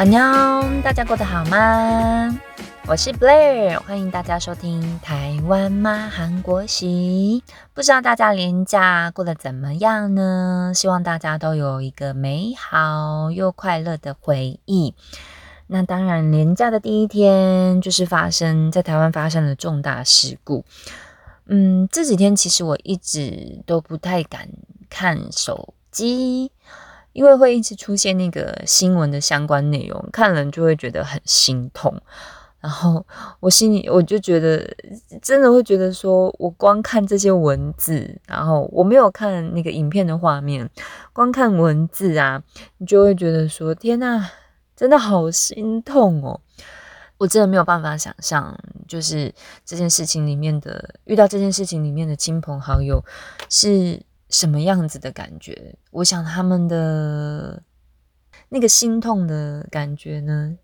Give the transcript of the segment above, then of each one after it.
阿妞，大家过得好吗？我是 Blair，欢迎大家收听台湾妈韩国行。不知道大家连假过得怎么样呢？希望大家都有一个美好又快乐的回忆。那当然，连假的第一天就是发生在台湾发生了重大事故。嗯，这几天其实我一直都不太敢看手机。因为会一直出现那个新闻的相关内容，看了就会觉得很心痛。然后我心里我就觉得，真的会觉得说，我光看这些文字，然后我没有看那个影片的画面，光看文字啊，你就会觉得说，天呐，真的好心痛哦！我真的没有办法想象，就是这件事情里面的遇到这件事情里面的亲朋好友是。什么样子的感觉？我想他们的那个心痛的感觉呢，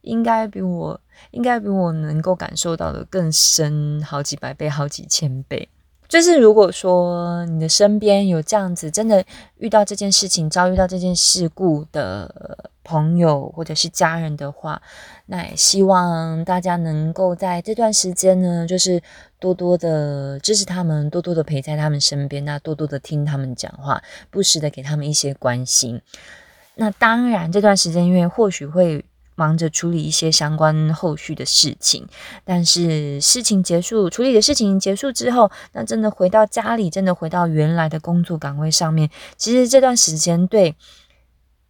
应该比我应该比我能够感受到的更深好几百倍、好几千倍。就是如果说你的身边有这样子，真的遇到这件事情、遭遇到这件事故的朋友或者是家人的话，那也希望大家能够在这段时间呢，就是多多的支持他们，多多的陪在他们身边，那多多的听他们讲话，不时的给他们一些关心。那当然，这段时间因为或许会。忙着处理一些相关后续的事情，但是事情结束，处理的事情结束之后，那真的回到家里，真的回到原来的工作岗位上面。其实这段时间对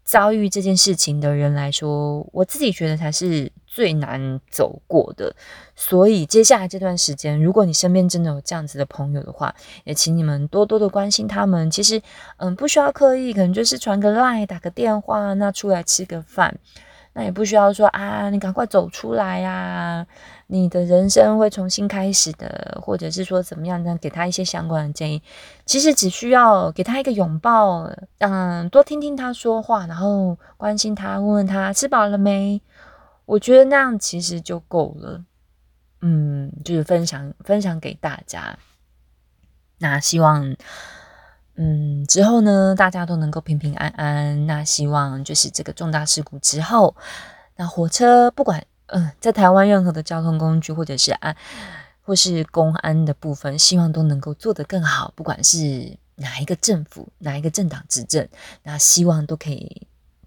遭遇这件事情的人来说，我自己觉得才是最难走过的。所以接下来这段时间，如果你身边真的有这样子的朋友的话，也请你们多多的关心他们。其实，嗯，不需要刻意，可能就是传个 lie 打个电话，那出来吃个饭。那也不需要说啊，你赶快走出来呀，你的人生会重新开始的，或者是说怎么样呢？给他一些相关的建议。其实只需要给他一个拥抱，嗯，多听听他说话，然后关心他，问问他吃饱了没。我觉得那样其实就够了。嗯，就是分享分享给大家。那希望。嗯，之后呢，大家都能够平平安安。那希望就是这个重大事故之后，那火车不管嗯，在台湾任何的交通工具，或者是安或是公安的部分，希望都能够做得更好。不管是哪一个政府、哪一个政党执政，那希望都可以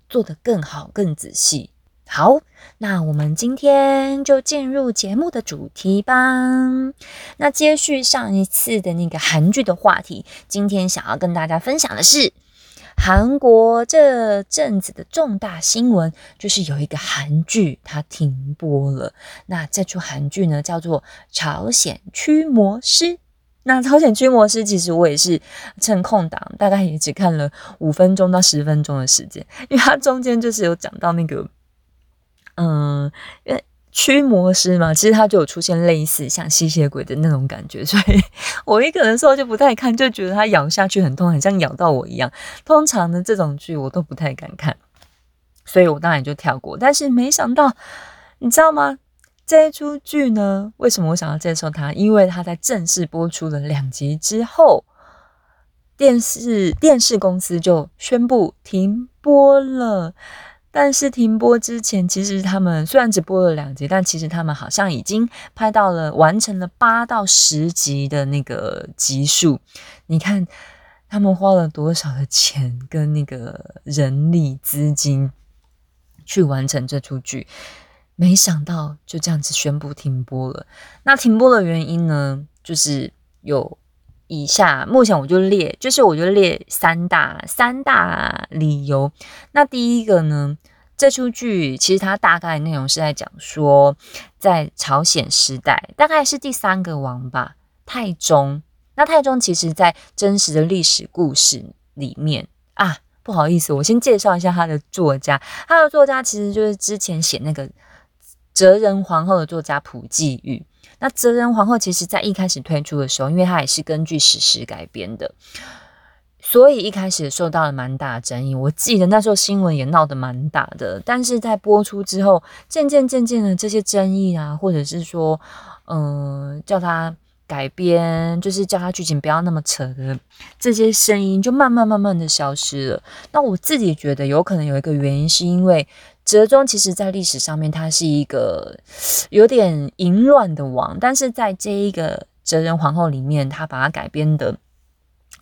做得更好、更仔细。好，那我们今天就进入节目的主题吧。那接续上一次的那个韩剧的话题，今天想要跟大家分享的是韩国这阵子的重大新闻，就是有一个韩剧它停播了。那这出韩剧呢叫做《朝鲜驱魔师》。那《朝鲜驱魔师》其实我也是趁空档，大概也只看了五分钟到十分钟的时间，因为它中间就是有讲到那个。嗯，因为驱魔师嘛，其实他就有出现类似像吸血鬼的那种感觉，所以我一个人时候就不太看，就觉得他咬下去很痛，很像咬到我一样。通常的这种剧我都不太敢看，所以我当然就跳过。但是没想到，你知道吗？这一出剧呢，为什么我想要介绍它？因为它在正式播出了两集之后，电视电视公司就宣布停播了。但是停播之前，其实他们虽然只播了两集，但其实他们好像已经拍到了完成了八到十集的那个集数。你看他们花了多少的钱跟那个人力资金去完成这出剧，没想到就这样子宣布停播了。那停播的原因呢，就是有以下，目前我就列，就是我就列三大三大理由。那第一个呢？这出剧其实它大概内容是在讲说，在朝鲜时代，大概是第三个王吧，太宗。那太宗其实在真实的历史故事里面啊，不好意思，我先介绍一下他的作家。他的作家其实就是之前写那个哲仁皇后的作家朴济玉。那哲人皇后其实在一开始推出的时候，因为它也是根据史实改编的。所以一开始受到了蛮大的争议，我记得那时候新闻也闹得蛮大的。但是在播出之后，渐渐渐渐的这些争议啊，或者是说，嗯，叫他改编，就是叫他剧情不要那么扯的这些声音，就慢慢慢慢的消失了。那我自己觉得有可能有一个原因，是因为哲宗其实在历史上面他是一个有点淫乱的王，但是在这一个哲仁皇后里面，他把它改编的。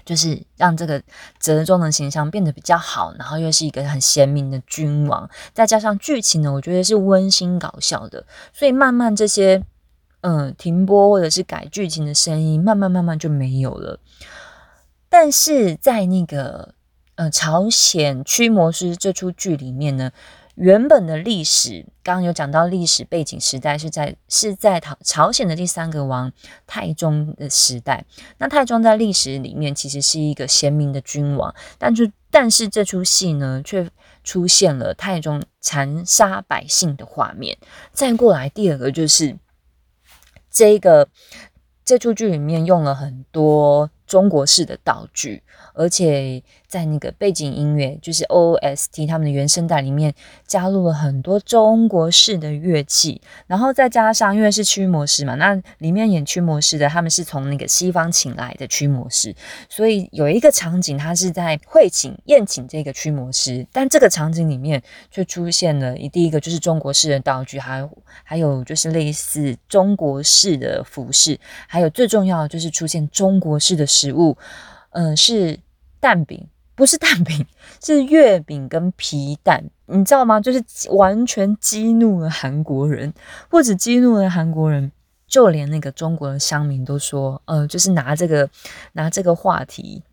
就是让这个折中的形象变得比较好，然后又是一个很贤明的君王，再加上剧情呢，我觉得是温馨搞笑的，所以慢慢这些嗯停播或者是改剧情的声音，慢慢慢慢就没有了。但是在那个呃朝鲜驱魔师这出剧里面呢。原本的历史，刚刚有讲到历史背景时代是在是在朝朝鲜的第三个王太宗的时代。那太宗在历史里面其实是一个贤明的君王，但就但是这出戏呢，却出现了太宗残杀百姓的画面。再过来第二个就是这个这出剧里面用了很多中国式的道具。而且在那个背景音乐，就是 OST 他们的原声带里面加入了很多中国式的乐器，然后再加上因为是驱魔师嘛，那里面演驱魔师的他们是从那个西方请来的驱魔师，所以有一个场景，他是在会请宴请这个驱魔师，但这个场景里面却出现了第一个就是中国式的道具，还有还有就是类似中国式的服饰，还有最重要的就是出现中国式的食物，嗯，是。蛋饼不是蛋饼，是月饼跟皮蛋，你知道吗？就是完全激怒了韩国人，不止激怒了韩国人，就连那个中国的乡民都说，呃，就是拿这个拿这个话题，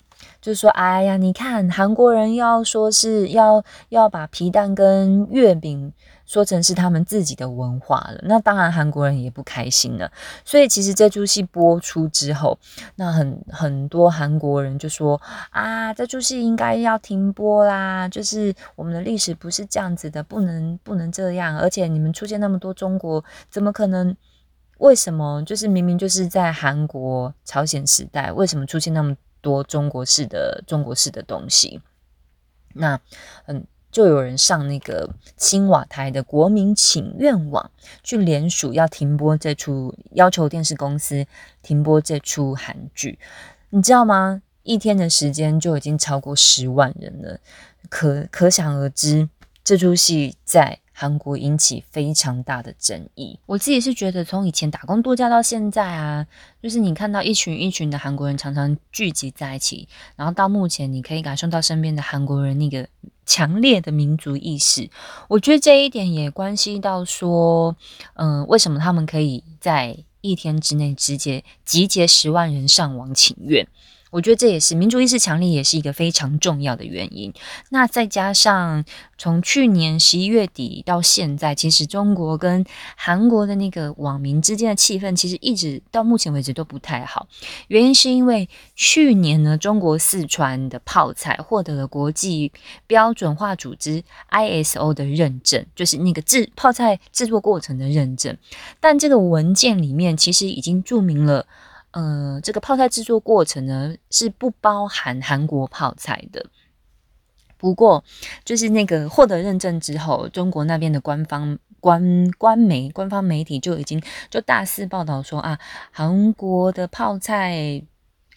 就是说，哎呀，你看韩国人要说是要要把皮蛋跟月饼。说成是他们自己的文化了，那当然韩国人也不开心了。所以其实这出戏播出之后，那很很多韩国人就说啊，这出戏应该要停播啦，就是我们的历史不是这样子的，不能不能这样。而且你们出现那么多中国，怎么可能？为什么？就是明明就是在韩国朝鲜时代，为什么出现那么多中国式的中国式的东西？那嗯。就有人上那个青瓦台的国民请愿网去联署，要停播这出，要求电视公司停播这出韩剧，你知道吗？一天的时间就已经超过十万人了，可可想而知，这出戏在。韩国引起非常大的争议。我自己是觉得，从以前打工度假到现在啊，就是你看到一群一群的韩国人常常聚集在一起，然后到目前你可以感受到身边的韩国人那个强烈的民族意识。我觉得这一点也关系到说，嗯，为什么他们可以在一天之内直接集结十万人上网请愿？我觉得这也是民族意识强烈，也是一个非常重要的原因。那再加上从去年十一月底到现在，其实中国跟韩国的那个网民之间的气氛，其实一直到目前为止都不太好。原因是因为去年呢，中国四川的泡菜获得了国际标准化组织 ISO 的认证，就是那个制泡菜制作过程的认证。但这个文件里面其实已经注明了。呃，这个泡菜制作过程呢是不包含韩国泡菜的。不过，就是那个获得认证之后，中国那边的官方官官媒、官方媒体就已经就大肆报道说啊，韩国的泡菜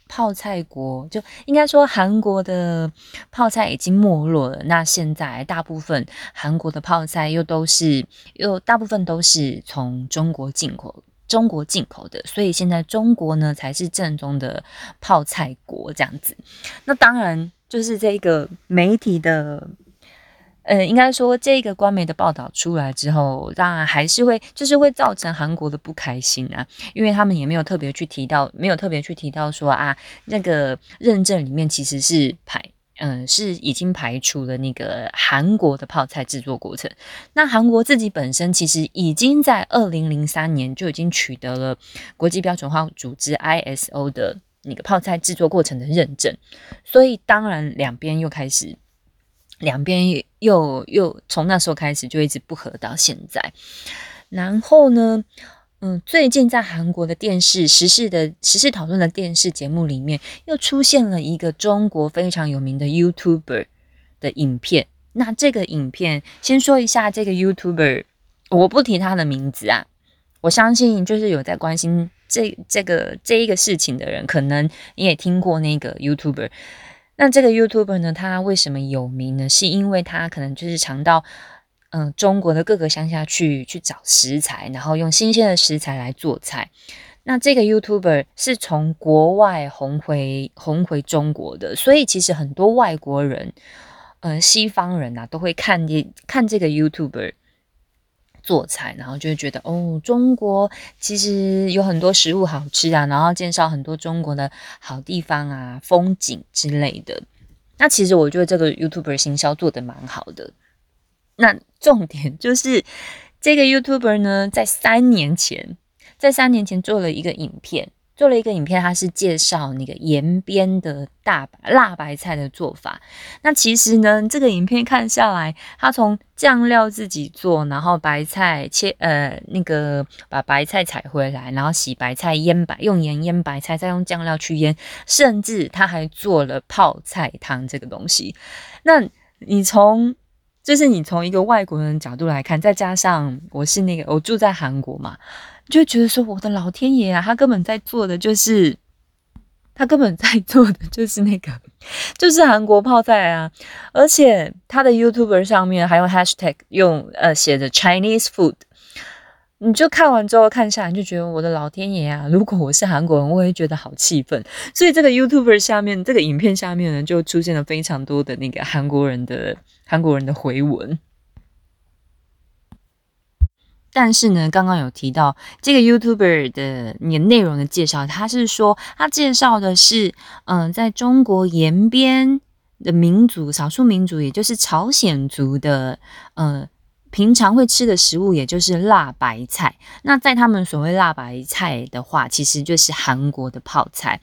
泡菜国就应该说韩国的泡菜已经没落了。那现在大部分韩国的泡菜又都是又大部分都是从中国进口。中国进口的，所以现在中国呢才是正宗的泡菜国这样子。那当然就是这个媒体的，呃，应该说这个官媒的报道出来之后，当然还是会就是会造成韩国的不开心啊，因为他们也没有特别去提到，没有特别去提到说啊，那个认证里面其实是排。嗯，是已经排除了那个韩国的泡菜制作过程。那韩国自己本身其实已经在二零零三年就已经取得了国际标准化组织 ISO 的那个泡菜制作过程的认证，所以当然两边又开始，两边又又从那时候开始就一直不合到现在。然后呢？嗯，最近在韩国的电视时事的时事讨论的电视节目里面，又出现了一个中国非常有名的 YouTuber 的影片。那这个影片，先说一下这个 YouTuber，我不提他的名字啊。我相信就是有在关心这这个这一个事情的人，可能你也听过那个 YouTuber。那这个 YouTuber 呢，他为什么有名呢？是因为他可能就是常到嗯中国的各个乡下去去找食材，然后用新鲜的食材来做菜。那这个 YouTuber 是从国外红回红回中国的，所以其实很多外国人，呃，西方人呐，都会看这看这个 YouTuber 做菜，然后就会觉得哦，中国其实有很多食物好吃啊，然后介绍很多中国的好地方啊、风景之类的。那其实我觉得这个 YouTuber 行销做的蛮好的。那重点就是这个 YouTuber 呢，在三年前。在三年前做了一个影片，做了一个影片，它是介绍那个延边的大辣白菜的做法。那其实呢，这个影片看下来，他从酱料自己做，然后白菜切呃那个把白菜采回来，然后洗白菜腌白，用盐腌白菜，再用酱料去腌，甚至他还做了泡菜汤这个东西。那你从就是你从一个外国人角度来看，再加上我是那个我住在韩国嘛。就觉得说，我的老天爷啊，他根本在做的就是，他根本在做的就是那个，就是韩国泡菜啊！而且他的 YouTube 上面还用 Hashtag 用呃写着 Chinese food，你就看完之后看下来就觉得我的老天爷啊！如果我是韩国人，我也觉得好气愤。所以这个 YouTuber 下面这个影片下面呢，就出现了非常多的那个韩国人的韩国人的回文。但是呢，刚刚有提到这个 YouTuber 的你内容的介绍，他是说他介绍的是，嗯，在中国延边的民族少数民族，也就是朝鲜族的，呃，平常会吃的食物，也就是辣白菜。那在他们所谓辣白菜的话，其实就是韩国的泡菜。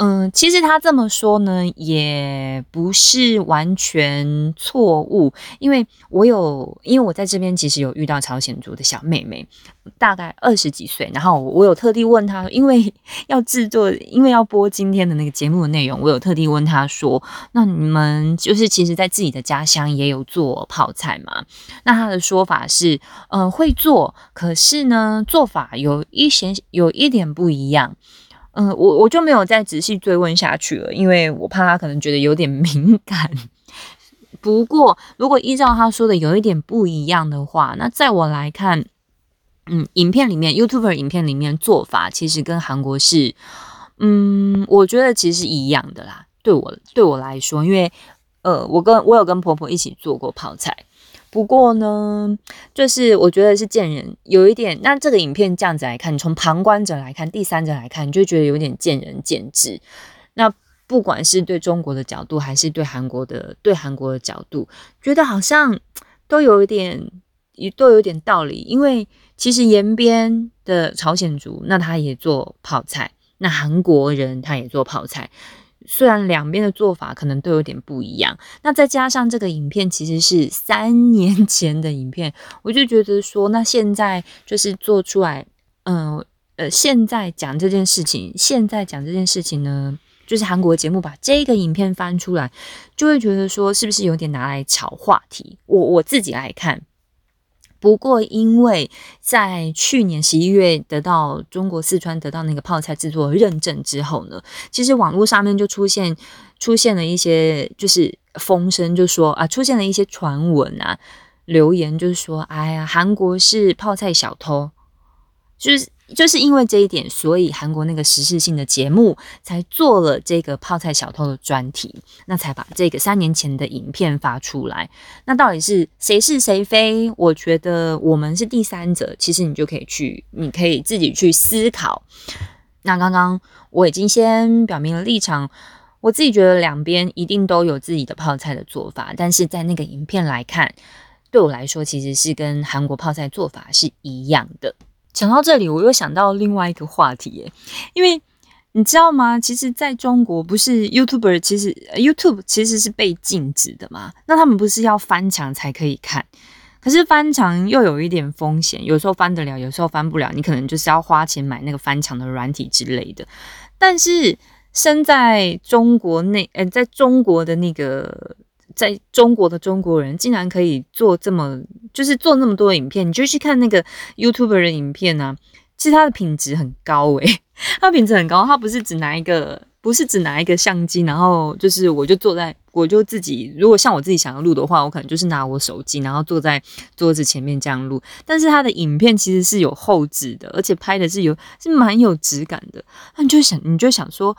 嗯，其实他这么说呢，也不是完全错误，因为我有，因为我在这边其实有遇到朝鲜族的小妹妹，大概二十几岁，然后我有特地问她，因为 要制作，因为要播今天的那个节目的内容，我有特地问她说，那你们就是其实在自己的家乡也有做泡菜吗？那她的说法是，嗯，会做，可是呢，做法有一些有一点不一样。嗯，我我就没有再仔细追问下去了，因为我怕他可能觉得有点 敏感。不过，如果依照他说的有一点不一样的话，那在我来看，嗯，影片里面 YouTuber 影片里面做法其实跟韩国是，嗯，我觉得其实一样的啦。对我对我来说，因为呃，我跟我有跟婆婆一起做过泡菜。不过呢，就是我觉得是见人有一点。那这个影片这样子来看，你从旁观者来看，第三者来看，你就觉得有点见仁见智。那不管是对中国的角度，还是对韩国的对韩国的角度，觉得好像都有一点，都有点道理。因为其实延边的朝鲜族，那他也做泡菜；那韩国人他也做泡菜。虽然两边的做法可能都有点不一样，那再加上这个影片其实是 三年前的影片，我就觉得说，那现在就是做出来，嗯呃，现在讲这件事情，现在讲这件事情呢，就是韩国节目把这个影片翻出来，就会觉得说，是不是有点拿来炒话题？我我自己来看。不过，因为在去年十一月得到中国四川得到那个泡菜制作认证之后呢，其实网络上面就出现出现了一些就是风声，就说啊，出现了一些传闻啊，留言就是说，哎呀，韩国是泡菜小偷，就是。就是因为这一点，所以韩国那个时事性的节目才做了这个泡菜小偷的专题，那才把这个三年前的影片发出来。那到底是谁是谁非？我觉得我们是第三者，其实你就可以去，你可以自己去思考。那刚刚我已经先表明了立场，我自己觉得两边一定都有自己的泡菜的做法，但是在那个影片来看，对我来说其实是跟韩国泡菜做法是一样的。讲到这里，我又想到另外一个话题耶，因为你知道吗？其实在中国，不是 YouTuber，其实 YouTube 其实是被禁止的嘛。那他们不是要翻墙才可以看？可是翻墙又有一点风险，有时候翻得了，有时候翻不了。你可能就是要花钱买那个翻墙的软体之类的。但是身在中国内，呃，在中国的那个。在中国的中国人竟然可以做这么，就是做那么多影片，你就去看那个 YouTuber 的影片呢，其实它的品质很高诶，它品质很高，它不是只拿一个，不是只拿一个相机，然后就是我就坐在，我就自己，如果像我自己想要录的话，我可能就是拿我手机，然后坐在桌子前面这样录。但是它的影片其实是有后置的，而且拍的是有是蛮有质感的。那你就想，你就想说，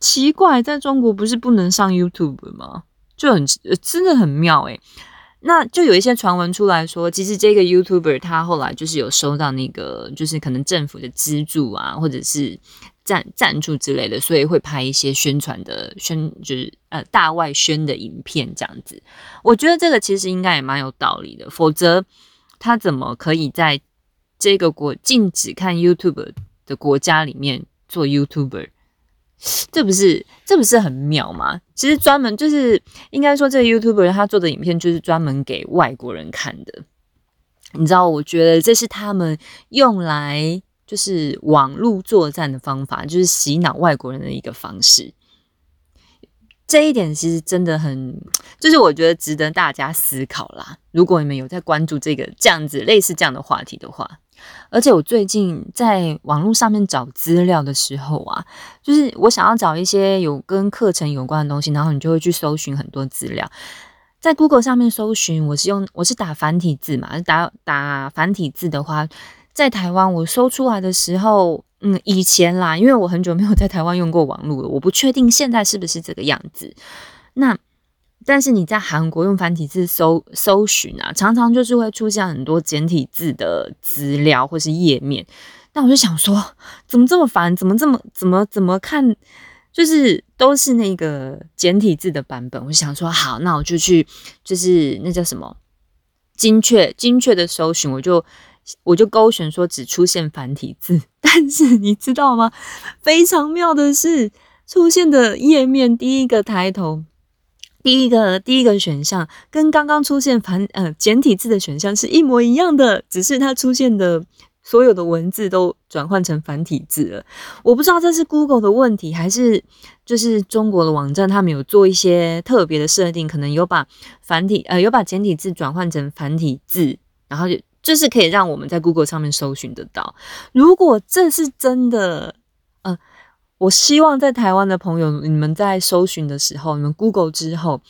奇怪，在中国不是不能上 YouTube 吗？就很真的很妙诶。那就有一些传闻出来说，其实这个 YouTuber 他后来就是有收到那个，就是可能政府的资助啊，或者是赞赞助之类的，所以会拍一些宣传的宣，就是呃大外宣的影片这样子。我觉得这个其实应该也蛮有道理的，否则他怎么可以在这个国禁止看 YouTube 的国家里面做 YouTuber？这不是这不是很妙吗？其实专门就是应该说，这个 YouTuber 他做的影片就是专门给外国人看的。你知道，我觉得这是他们用来就是网络作战的方法，就是洗脑外国人的一个方式。这一点其实真的很，就是我觉得值得大家思考啦。如果你们有在关注这个这样子类似这样的话题的话。而且我最近在网络上面找资料的时候啊，就是我想要找一些有跟课程有关的东西，然后你就会去搜寻很多资料，在 Google 上面搜寻，我是用我是打繁体字嘛，打打繁体字的话，在台湾我搜出来的时候，嗯，以前啦，因为我很久没有在台湾用过网络了，我不确定现在是不是这个样子。那但是你在韩国用繁体字搜搜寻啊，常常就是会出现很多简体字的资料或是页面。那我就想说，怎么这么烦？怎么这么怎么怎么看？就是都是那个简体字的版本。我想说，好，那我就去，就是那叫什么精确精确的搜寻，我就我就勾选说只出现繁体字。但是你知道吗？非常妙的是，出现的页面第一个抬头。第一个第一个选项跟刚刚出现繁呃简体字的选项是一模一样的，只是它出现的所有的文字都转换成繁体字了。我不知道这是 Google 的问题，还是就是中国的网站他们有做一些特别的设定，可能有把繁体呃有把简体字转换成繁体字，然后就就是可以让我们在 Google 上面搜寻得到。如果这是真的，呃。我希望在台湾的朋友，你们在搜寻的时候，你们 Google 之后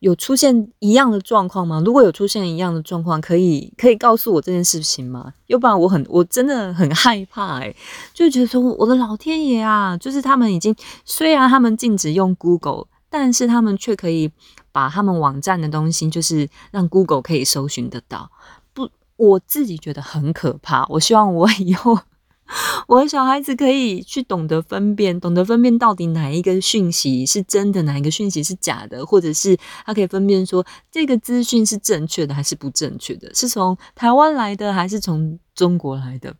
有出现一样的状况吗？如果有出现一样的状况，可以可以告诉我这件事情吗？要不然我很我真的很害怕诶，就觉得说我的老天爷啊，就是他们已经虽然他们禁止用 Google，但是他们却可以把他们网站的东西，就是让 Google 可以搜寻得到。不，我自己觉得很可怕。我希望我以后。我的小孩子可以去懂得分辨，懂得分辨到底哪一个讯息是真的，哪一个讯息是假的，或者是他可以分辨说这个资讯是正确的还是不正确的，是从台湾来的还是从中国来的。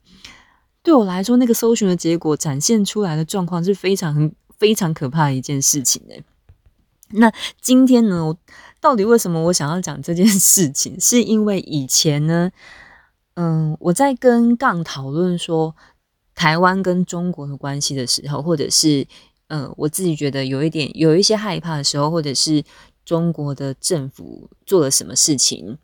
对我来说，那个搜寻的结果展现出来的状况是非常非常可怕的一件事情诶。那今天呢，我到底为什么我想要讲这件事情？是因为以前呢，嗯，我在跟杠讨论说。台湾跟中国的关系的时候，或者是，呃，我自己觉得有一点有一些害怕的时候，或者是中国的政府做了什么事情，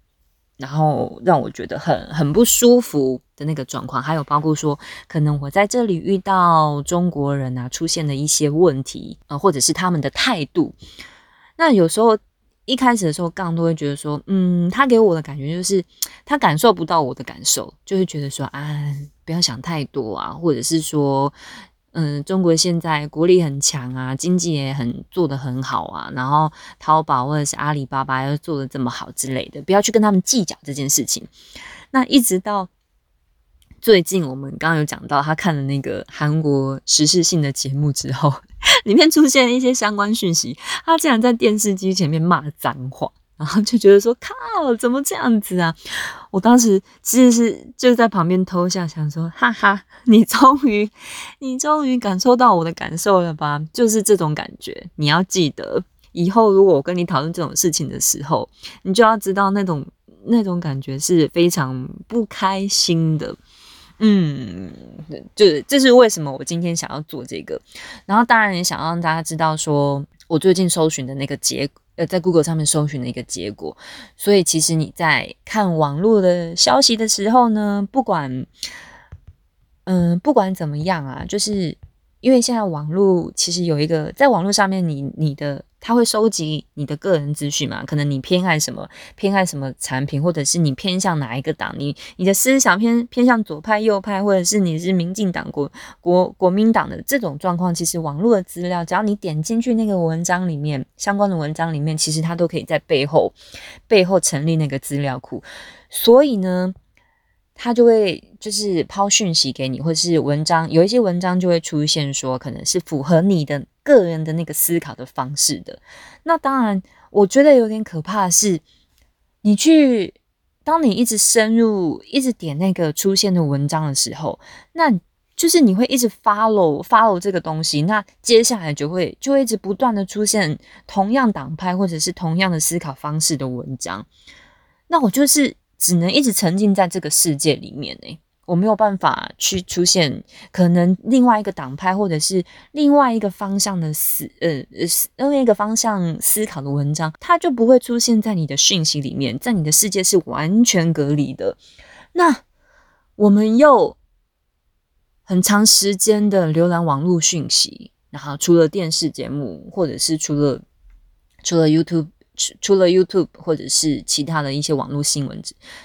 然后让我觉得很很不舒服的那个状况，还有包括说，可能我在这里遇到中国人啊，出现了一些问题，呃，或者是他们的态度，那有时候。一开始的时候，杠都会觉得说，嗯，他给我的感觉就是他感受不到我的感受，就会觉得说，啊，不要想太多啊，或者是说，嗯，中国现在国力很强啊，经济也很做得很好啊，然后淘宝或者是阿里巴巴又做的这么好之类的，不要去跟他们计较这件事情。那一直到最近，我们刚刚有讲到他看了那个韩国时事性的节目之后。里面出现一些相关讯息，他竟然在电视机前面骂脏话，然后就觉得说靠，怎么这样子啊？我当时其实是就在旁边偷笑，想说哈哈，你终于你终于感受到我的感受了吧？就是这种感觉。你要记得，以后如果我跟你讨论这种事情的时候，你就要知道那种那种感觉是非常不开心的。嗯，就是这是为什么我今天想要做这个，然后当然也想让大家知道，说我最近搜寻的那个结，呃，在 Google 上面搜寻的一个结果。所以其实你在看网络的消息的时候呢，不管嗯，不管怎么样啊，就是因为现在网络其实有一个，在网络上面，你你的他会收集你的个人资讯嘛？可能你偏爱什么，偏爱什么产品，或者是你偏向哪一个党，你你的思想偏偏向左派、右派，或者是你是民进党、国国国民党的这种状况，其实网络的资料，只要你点进去那个文章里面，相关的文章里面，其实它都可以在背后背后成立那个资料库，所以呢。他就会就是抛讯息给你，或者是文章，有一些文章就会出现说，可能是符合你的个人的那个思考的方式的。那当然，我觉得有点可怕的是，你去当你一直深入，一直点那个出现的文章的时候，那就是你会一直 follow follow 这个东西，那接下来就会就会一直不断的出现同样党派或者是同样的思考方式的文章，那我就是。只能一直沉浸在这个世界里面呢，我没有办法去出现可能另外一个党派或者是另外一个方向的思呃呃另外一个方向思考的文章，它就不会出现在你的讯息里面，在你的世界是完全隔离的。那我们又很长时间的浏览网络讯息，然后除了电视节目，或者是除了除了 YouTube。除除了 YouTube 或者是其他的一些网络新闻，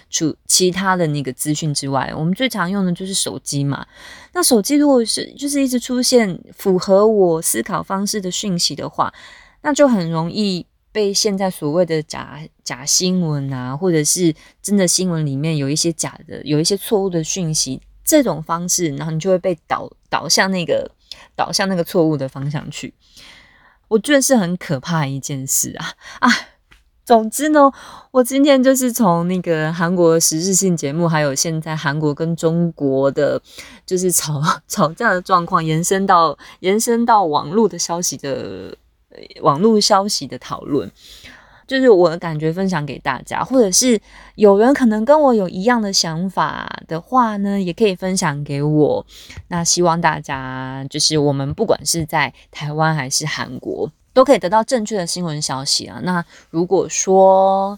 除其他的那个资讯之外，我们最常用的就是手机嘛。那手机如果是就是一直出现符合我思考方式的讯息的话，那就很容易被现在所谓的假假新闻啊，或者是真的新闻里面有一些假的、有一些错误的讯息，这种方式，然后你就会被导导向那个导向那个错误的方向去。我觉得是很可怕一件事啊啊！总之呢，我今天就是从那个韩国时事性节目，还有现在韩国跟中国的就是吵 吵架的状况，延伸到延伸到网络的消息的网络消息的讨论。就是我的感觉分享给大家，或者是有人可能跟我有一样的想法的话呢，也可以分享给我。那希望大家就是我们不管是在台湾还是韩国，都可以得到正确的新闻消息啊。那如果说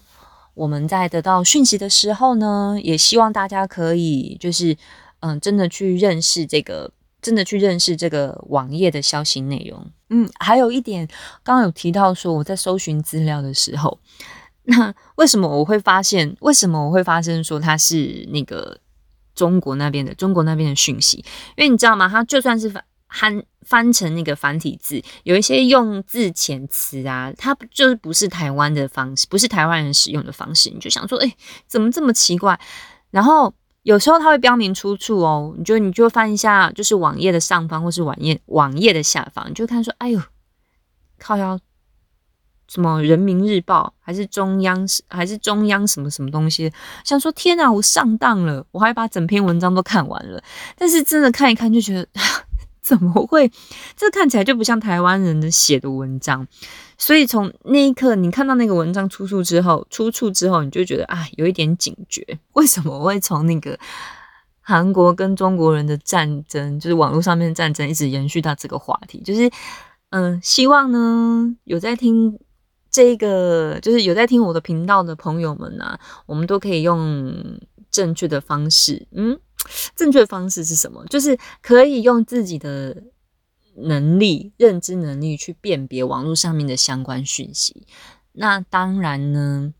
我们在得到讯息的时候呢，也希望大家可以就是嗯，真的去认识这个。真的去认识这个网页的消息内容。嗯，还有一点，刚刚有提到说我在搜寻资料的时候，那为什么我会发现？为什么我会发生说它是那个中国那边的中国那边的讯息？因为你知道吗？它就算是翻翻成那个繁体字，有一些用字遣词啊，它就是不是台湾的方式，不是台湾人使用的方式，你就想说，哎，怎么这么奇怪？然后。有时候它会标明出处哦，你就你就翻一下，就是网页的上方或是网页网页的下方，你就看说，哎呦，靠腰什么人民日报还是中央还是中央什么什么东西，想说天哪，我上当了，我还把整篇文章都看完了，但是真的看一看就觉得。怎么会？这看起来就不像台湾人的写的文章，所以从那一刻你看到那个文章出处之后，出处之后，你就觉得啊，有一点警觉。为什么我会从那个韩国跟中国人的战争，就是网络上面的战争，一直延续到这个话题？就是嗯，希望呢有在听这个，就是有在听我的频道的朋友们啊，我们都可以用正确的方式，嗯。正确方式是什么？就是可以用自己的能力、认知能力去辨别网络上面的相关讯息。那当然呢，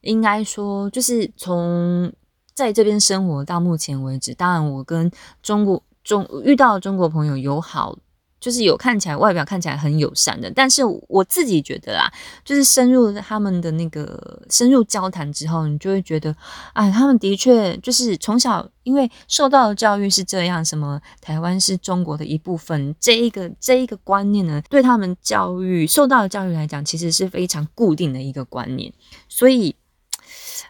应该说，就是从在这边生活到目前为止，当然我跟中国中遇到中国朋友友好。就是有看起来外表看起来很友善的，但是我自己觉得啦，就是深入他们的那个深入交谈之后，你就会觉得，哎，他们的确就是从小因为受到的教育是这样，什么台湾是中国的一部分，这一个这一个观念呢，对他们教育受到的教育来讲，其实是非常固定的一个观念，所以，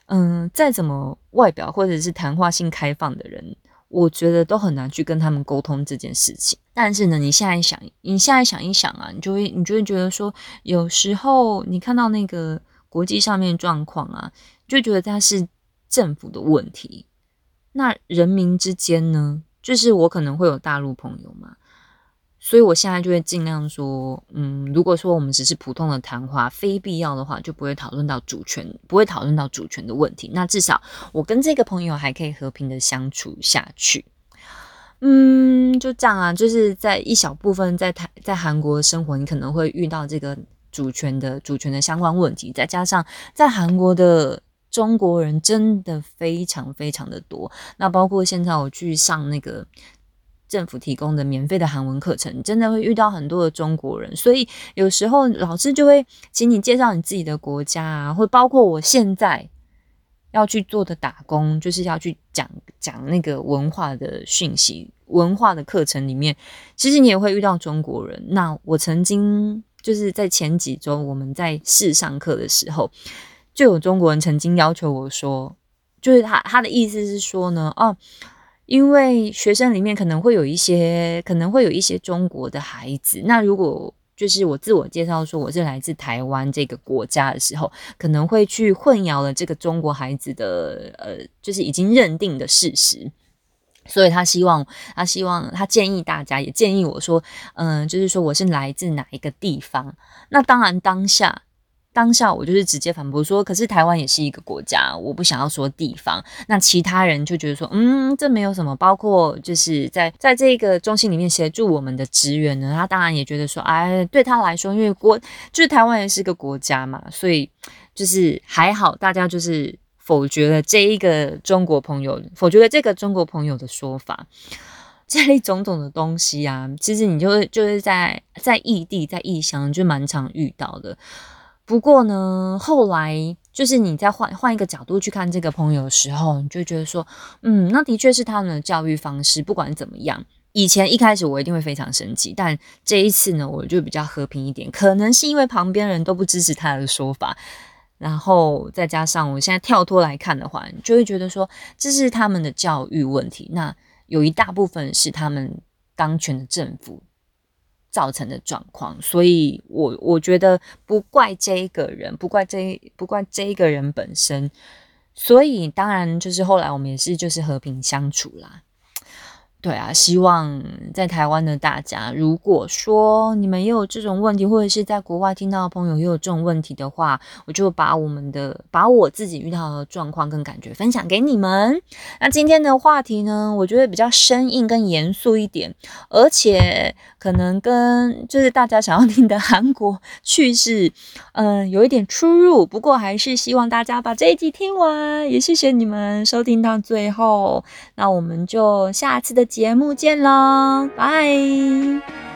嗯，再怎么外表或者是谈话性开放的人。我觉得都很难去跟他们沟通这件事情。但是呢，你现在想，你现在想一想啊，你就会，你就会觉得说，有时候你看到那个国际上面状况啊，就觉得它是政府的问题。那人民之间呢，就是我可能会有大陆朋友嘛。所以，我现在就会尽量说，嗯，如果说我们只是普通的谈话，非必要的话，就不会讨论到主权，不会讨论到主权的问题。那至少我跟这个朋友还可以和平的相处下去。嗯，就这样啊，就是在一小部分在台在韩国生活，你可能会遇到这个主权的主权的相关问题，再加上在韩国的中国人真的非常非常的多，那包括现在我去上那个。政府提供的免费的韩文课程，真的会遇到很多的中国人，所以有时候老师就会请你介绍你自己的国家啊，会包括我现在要去做的打工，就是要去讲讲那个文化的讯息、文化的课程里面，其实你也会遇到中国人。那我曾经就是在前几周我们在试上课的时候，就有中国人曾经要求我说，就是他他的意思是说呢，哦。因为学生里面可能会有一些，可能会有一些中国的孩子。那如果就是我自我介绍说我是来自台湾这个国家的时候，可能会去混淆了这个中国孩子的呃，就是已经认定的事实。所以他希望，他希望，他建议大家，也建议我说，嗯，就是说我是来自哪一个地方。那当然当下。当下我就是直接反驳说，可是台湾也是一个国家，我不想要说地方。那其他人就觉得说，嗯，这没有什么。包括就是在在这个中心里面协助我们的职员呢，他当然也觉得说，哎，对他来说，因为国就是台湾也是个国家嘛，所以就是还好，大家就是否决了这一个中国朋友，否决了这个中国朋友的说法。这类种种的东西啊，其实你就就是在在异地在异乡就蛮常遇到的。不过呢，后来就是你再换换一个角度去看这个朋友的时候，你就觉得说，嗯，那的确是他们的教育方式。不管怎么样，以前一开始我一定会非常生气，但这一次呢，我就比较和平一点。可能是因为旁边人都不支持他的说法，然后再加上我现在跳脱来看的话，你就会觉得说，这是他们的教育问题。那有一大部分是他们当权的政府。造成的状况，所以我我觉得不怪这一个人，不怪这不怪这一个人本身，所以当然就是后来我们也是就是和平相处啦。对啊，希望在台湾的大家，如果说你们也有这种问题，或者是在国外听到的朋友也有这种问题的话，我就把我们的把我自己遇到的状况跟感觉分享给你们。那今天的话题呢，我觉得比较生硬跟严肃一点，而且可能跟就是大家想要听的 韩国趣事，嗯，有一点出入。不过还是希望大家把这一集听完，也谢谢你们收听到最后。那我们就下次的。节目见喽，拜。